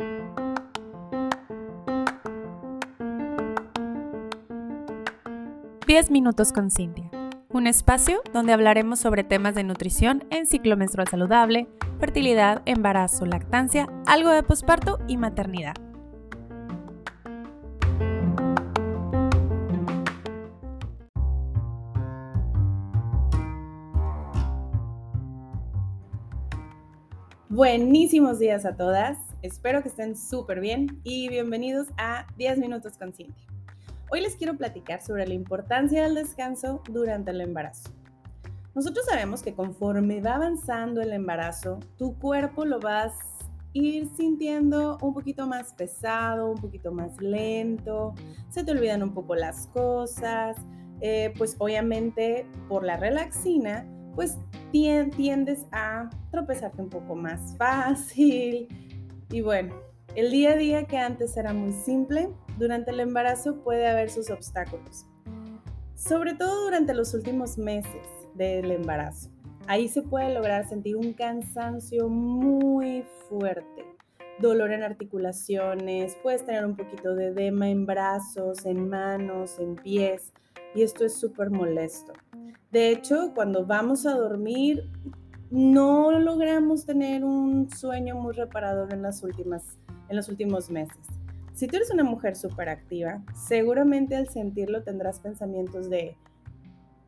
10 minutos con Cintia, un espacio donde hablaremos sobre temas de nutrición en ciclo menstrual saludable, fertilidad, embarazo, lactancia, algo de posparto y maternidad. Buenísimos días a todas, espero que estén súper bien y bienvenidos a 10 minutos con Cintia. Hoy les quiero platicar sobre la importancia del descanso durante el embarazo. Nosotros sabemos que conforme va avanzando el embarazo, tu cuerpo lo vas a ir sintiendo un poquito más pesado, un poquito más lento, se te olvidan un poco las cosas, eh, pues obviamente por la relaxina, pues tiendes a tropezarte un poco más fácil y bueno, el día a día que antes era muy simple, durante el embarazo puede haber sus obstáculos, sobre todo durante los últimos meses del embarazo. Ahí se puede lograr sentir un cansancio muy fuerte, dolor en articulaciones, puedes tener un poquito de edema en brazos, en manos, en pies, y esto es súper molesto. De hecho, cuando vamos a dormir, no logramos tener un sueño muy reparador en, las últimas, en los últimos meses. Si tú eres una mujer súper activa, seguramente al sentirlo tendrás pensamientos de,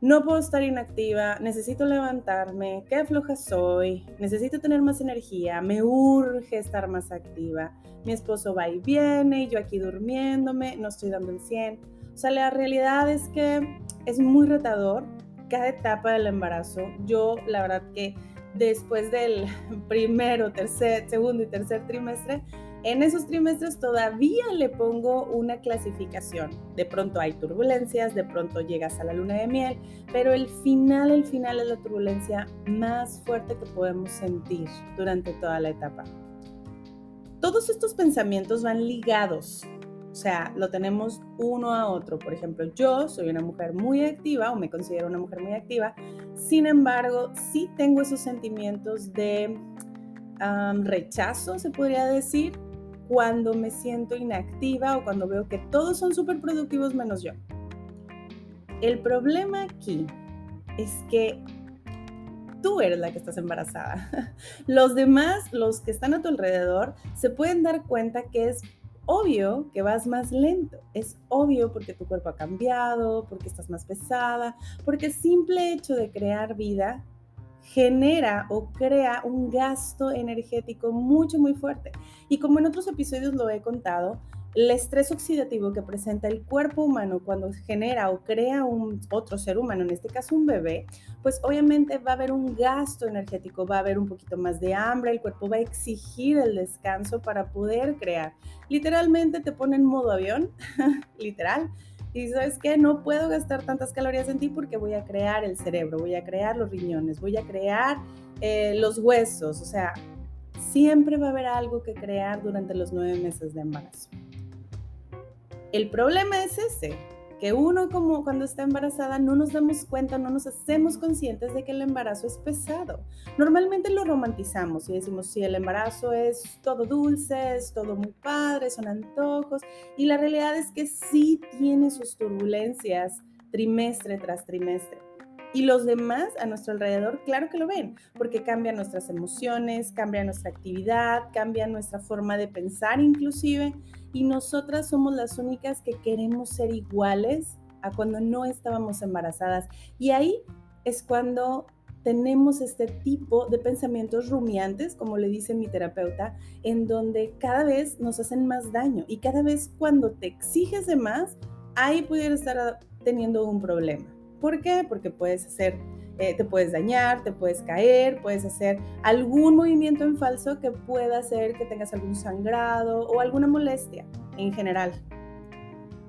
no puedo estar inactiva, necesito levantarme, qué floja soy, necesito tener más energía, me urge estar más activa, mi esposo va y viene, yo aquí durmiéndome, no estoy dando el 100. O sea, la realidad es que es muy retador cada etapa del embarazo. Yo, la verdad que después del primero, tercer, segundo y tercer trimestre, en esos trimestres todavía le pongo una clasificación. De pronto hay turbulencias, de pronto llegas a la luna de miel, pero el final, el final es la turbulencia más fuerte que podemos sentir durante toda la etapa. Todos estos pensamientos van ligados, o sea, lo tenemos uno a otro. Por ejemplo, yo soy una mujer muy activa o me considero una mujer muy activa, sin embargo, sí tengo esos sentimientos de rechazo, se podría decir, cuando me siento inactiva o cuando veo que todos son súper productivos menos yo. El problema aquí es que tú eres la que estás embarazada. Los demás, los que están a tu alrededor, se pueden dar cuenta que es obvio que vas más lento. Es obvio porque tu cuerpo ha cambiado, porque estás más pesada, porque el simple hecho de crear vida genera o crea un gasto energético mucho, muy fuerte. Y como en otros episodios lo he contado, el estrés oxidativo que presenta el cuerpo humano cuando genera o crea un otro ser humano, en este caso un bebé, pues obviamente va a haber un gasto energético, va a haber un poquito más de hambre, el cuerpo va a exigir el descanso para poder crear. Literalmente te pone en modo avión, literal, y sabes que no puedo gastar tantas calorías en ti porque voy a crear el cerebro, voy a crear los riñones, voy a crear eh, los huesos. O sea, siempre va a haber algo que crear durante los nueve meses de embarazo. El problema es ese, que uno como cuando está embarazada no nos damos cuenta, no nos hacemos conscientes de que el embarazo es pesado. Normalmente lo romantizamos y decimos, sí, el embarazo es todo dulce, es todo muy padre, son antojos, y la realidad es que sí tiene sus turbulencias trimestre tras trimestre. Y los demás a nuestro alrededor, claro que lo ven, porque cambian nuestras emociones, cambia nuestra actividad, cambia nuestra forma de pensar inclusive y nosotras somos las únicas que queremos ser iguales a cuando no estábamos embarazadas. Y ahí es cuando tenemos este tipo de pensamientos rumiantes, como le dice mi terapeuta, en donde cada vez nos hacen más daño y cada vez cuando te exiges de más, ahí pudiera estar teniendo un problema. ¿Por qué? Porque puedes hacer eh, te puedes dañar, te puedes caer, puedes hacer algún movimiento en falso que pueda hacer que tengas algún sangrado o alguna molestia en general.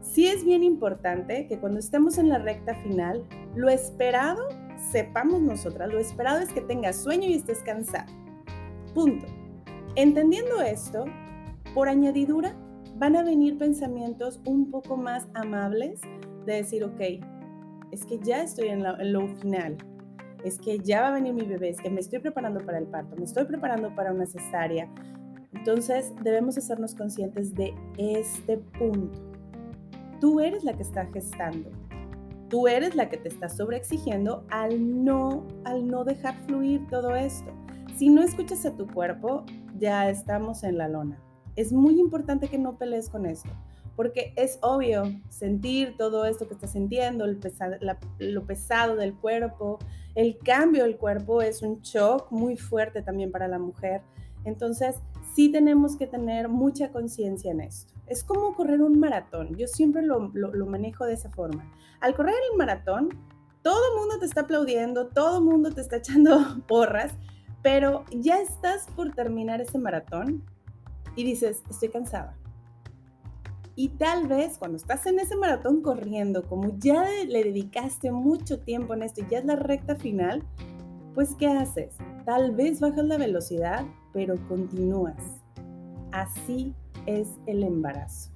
Sí es bien importante que cuando estemos en la recta final, lo esperado, sepamos nosotras, lo esperado es que tengas sueño y estés cansado. Punto. Entendiendo esto, por añadidura, van a venir pensamientos un poco más amables de decir, ok, es que ya estoy en, lo final, es que ya va a venir mi bebé, es que me estoy preparando para el parto, me estoy preparando para una cesárea. Entonces debemos hacernos conscientes de este punto. Tú eres la que está gestando. Tú eres la que te está sobreexigiendo al no, al no dejar fluir todo esto. Si no escuchas a tu cuerpo, ya estamos en la lona. Es muy importante que no pelees con esto, porque es obvio sentir todo esto que estás sintiendo, lo pesado del cuerpo, el cambio del cuerpo es un shock muy fuerte también para la mujer. Entonces, sí tenemos que tener mucha conciencia en esto. Es como correr un maratón. Yo siempre lo, lo, manejo de esa forma. Al correr el maratón, todo el mundo te está aplaudiendo, todo el mundo te está echando porras, pero ya estás por terminar ese maratón y dices, estoy cansada. Y tal vez cuando estás en ese maratón corriendo, como ya le dedicaste mucho tiempo en esto y ya es la recta final, pues ¿qué haces? Tal vez bajas la velocidad, pero continúas. Así es el embarazo,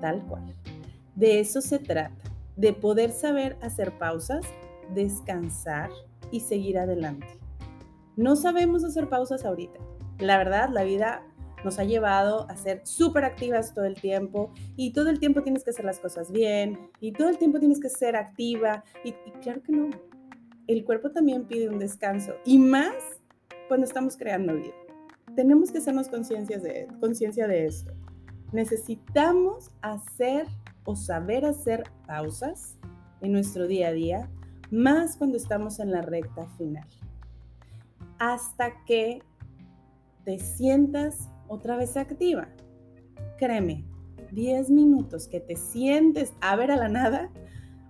tal cual. De eso se trata, de poder saber hacer pausas, descansar y seguir adelante. No sabemos hacer pausas ahorita. La verdad, la vida nos ha llevado a ser súper activas todo el tiempo y todo el tiempo tienes que hacer las cosas bien y todo el tiempo tienes que ser activa y, claro que no. El cuerpo también pide un descanso y más cuando estamos creando vida. Tenemos que hacernos conciencia de, de esto. Necesitamos hacer o saber hacer pausas en nuestro día a día, más cuando estamos en la recta final. Hasta que te sientas otra vez activa. Créeme, 10 minutos que te sientes a ver a la nada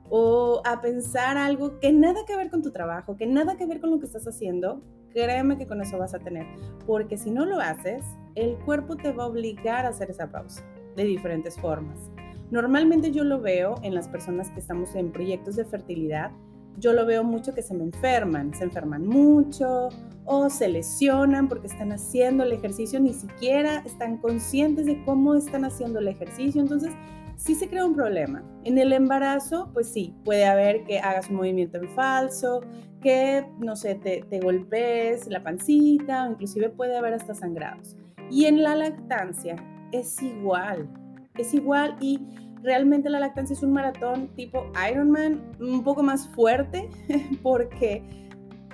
o a pensar algo que nada que ver con tu trabajo, que nada que ver con lo que estás haciendo, créeme que con eso vas a tener. Porque si no lo haces, el cuerpo te va a obligar a hacer esa pausa de diferentes formas. Normalmente yo lo veo en las personas que estamos en proyectos de fertilidad, yo lo veo mucho que se me enferman, se enferman mucho o se lesionan porque están haciendo el ejercicio, ni siquiera están conscientes de cómo están haciendo el ejercicio, entonces sí se crea un problema. En el embarazo, pues sí, puede haber que hagas un movimiento en falso, que, no sé, te, te golpees la pancita, inclusive puede haber hasta sangrados. Y en la lactancia es igual, es igual y realmente la lactancia es un maratón tipo Ironman, un poco más fuerte, porque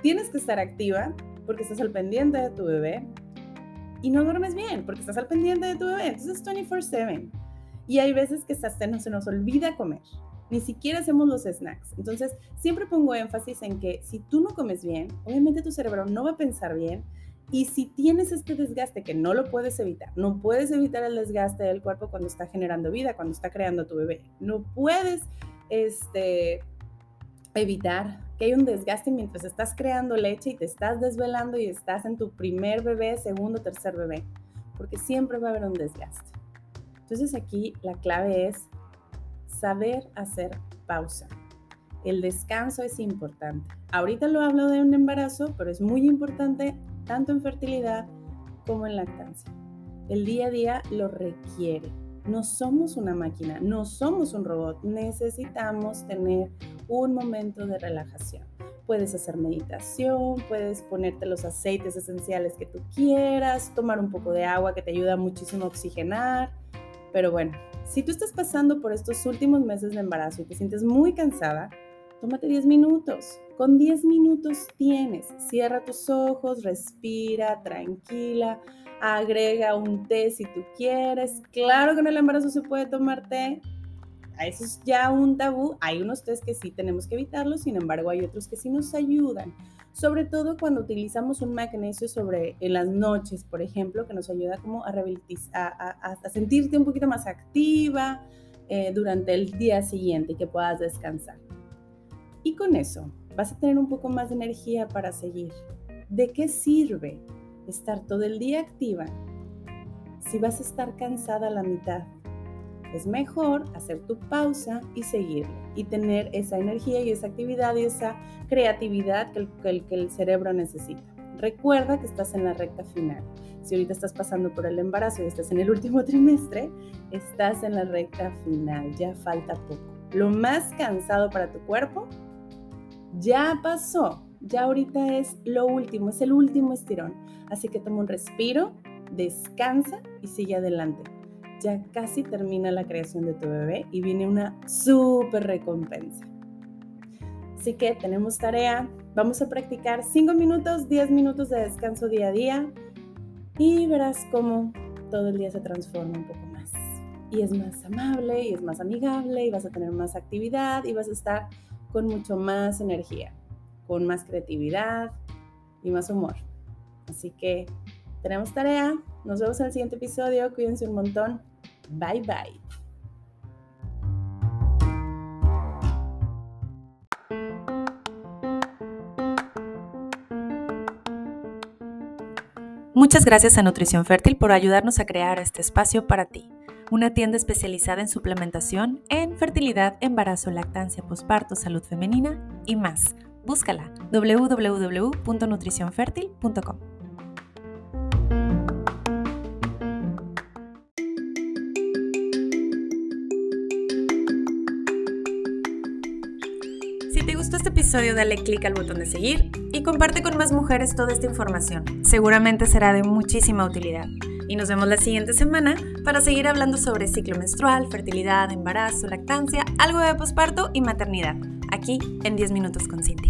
tienes que estar activa, porque estás al pendiente de tu bebé, y no duermes bien, porque estás al pendiente de tu bebé, entonces 24/7. Y hay veces que hasta se nos olvida comer, ni siquiera hacemos los snacks. Entonces, siempre pongo énfasis en que si tú no comes bien, obviamente tu cerebro no va a pensar bien, y si tienes este desgaste que no lo puedes evitar, no puedes evitar el desgaste del cuerpo cuando está generando vida, cuando está creando tu bebé. No puedes este, evitar hay un desgaste mientras estás creando leche y te estás desvelando y estás en tu primer bebé, segundo, tercer bebé, porque siempre va a haber un desgaste. Entonces aquí la clave es saber hacer pausa. El descanso es importante. Ahorita lo hablo de un embarazo, pero es muy importante tanto en fertilidad como en lactancia. El día a día lo requiere. No somos una máquina, no somos un robot. Necesitamos tener un momento de relajación. Puedes hacer meditación, puedes ponerte los aceites esenciales que tú quieras, tomar un poco de agua que te ayuda muchísimo a oxigenar. Pero bueno, si tú estás pasando por estos últimos meses de embarazo y te sientes muy cansada, tómate 10 minutos. Con 10 minutos tienes. Cierra tus ojos, respira, tranquila, agrega un té si tú quieres. Claro que en el embarazo se puede tomar té. Eso es ya un tabú. Hay unos tés que sí tenemos que evitarlos, sin embargo hay otros que sí nos ayudan. Sobre todo cuando utilizamos un magnesio sobre en las noches, por ejemplo, que nos ayuda como a, a, a, sentirte un poquito más activa eh, durante el día siguiente y que puedas descansar. Y con eso vas a tener un poco más de energía para seguir. ¿De qué sirve estar todo el día activa si vas a estar cansada a la mitad? Es mejor hacer tu pausa y seguir y tener esa energía y esa actividad y esa creatividad que el, que el cerebro necesita. Recuerda que estás en la recta final. Si ahorita estás pasando por el embarazo y estás en el último trimestre, estás en la recta final, ya falta poco. Lo más cansado para tu cuerpo ya pasó, ya ahorita es lo último, es el último estirón. Así que toma un respiro, descansa y sigue adelante. Ya casi termina la creación de tu bebé y viene una súper recompensa. Así que tenemos tarea. Vamos a practicar 5 minutos, 10 minutos de descanso día a día y verás cómo todo el día se transforma un poco más. Y es más amable y es más amigable y vas a tener más actividad y vas a estar con mucho más energía, con más creatividad y más humor. Así que tenemos tarea. Nos vemos en el siguiente episodio. Cuídense un montón. Bye bye. Muchas gracias a Nutrición Fértil por ayudarnos a crear este espacio para ti, una tienda especializada en suplementación en fertilidad, embarazo, lactancia, posparto, salud femenina y más. Búscala www.nutricionfertil.com. gustó este episodio, dale clic al botón de seguir y comparte con más mujeres toda esta información. Seguramente será de muchísima utilidad. Y nos vemos la siguiente semana para seguir hablando sobre ciclo menstrual, fertilidad, embarazo, lactancia, algo de posparto y maternidad, aquí en 10 minutos con Cintia.